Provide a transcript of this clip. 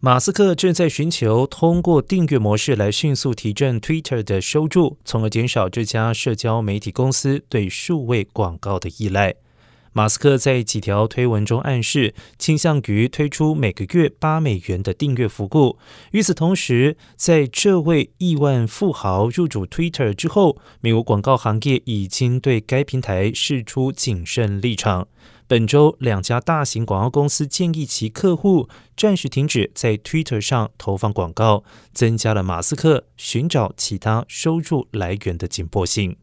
马斯克正在寻求通过订阅模式来迅速提振 Twitter 的收入，从而减少这家社交媒体公司对数位广告的依赖。马斯克在几条推文中暗示，倾向于推出每个月八美元的订阅服务。与此同时，在这位亿万富豪入主 Twitter 之后，美国广告行业已经对该平台释出谨慎立场。本周，两家大型广告公司建议其客户暂时停止在 Twitter 上投放广告，增加了马斯克寻找其他收入来源的紧迫性。